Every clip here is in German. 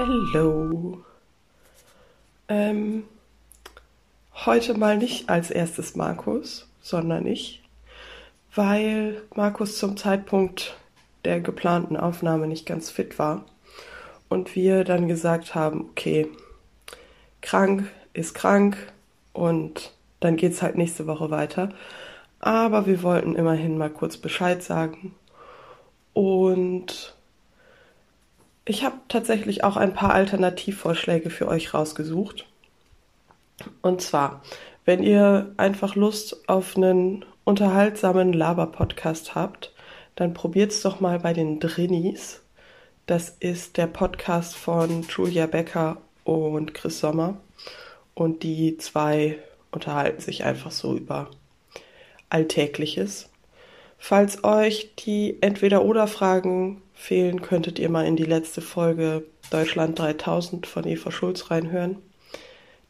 Hello. Ähm, heute mal nicht als erstes Markus, sondern ich, weil Markus zum Zeitpunkt der geplanten Aufnahme nicht ganz fit war und wir dann gesagt haben, okay, krank ist krank und dann geht's halt nächste Woche weiter. Aber wir wollten immerhin mal kurz Bescheid sagen. Und ich habe tatsächlich auch ein paar Alternativvorschläge für euch rausgesucht. Und zwar, wenn ihr einfach Lust auf einen unterhaltsamen Laber-Podcast habt, dann probiert's doch mal bei den Drinnies. Das ist der Podcast von Julia Becker und Chris Sommer. Und die zwei unterhalten sich einfach so über Alltägliches. Falls euch die Entweder-Oder-Fragen fehlen, könntet ihr mal in die letzte Folge Deutschland 3000 von Eva Schulz reinhören.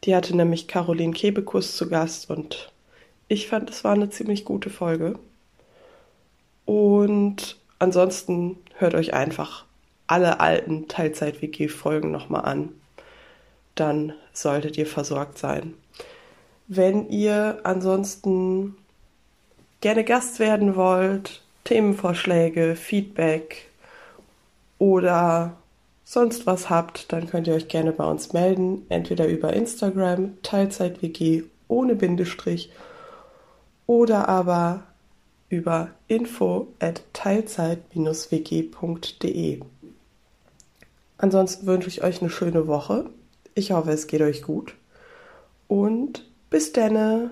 Die hatte nämlich Caroline Kebekus zu Gast und ich fand, es war eine ziemlich gute Folge. Und ansonsten hört euch einfach alle alten Teilzeit-WG-Folgen nochmal an. Dann solltet ihr versorgt sein. Wenn ihr ansonsten gerne Gast werden wollt, Themenvorschläge, Feedback oder sonst was habt, dann könnt ihr euch gerne bei uns melden. Entweder über Instagram, Teilzeit-WG ohne Bindestrich oder aber über info at teilzeit-wg.de. Ansonsten wünsche ich euch eine schöne Woche. Ich hoffe, es geht euch gut. Und bis denne!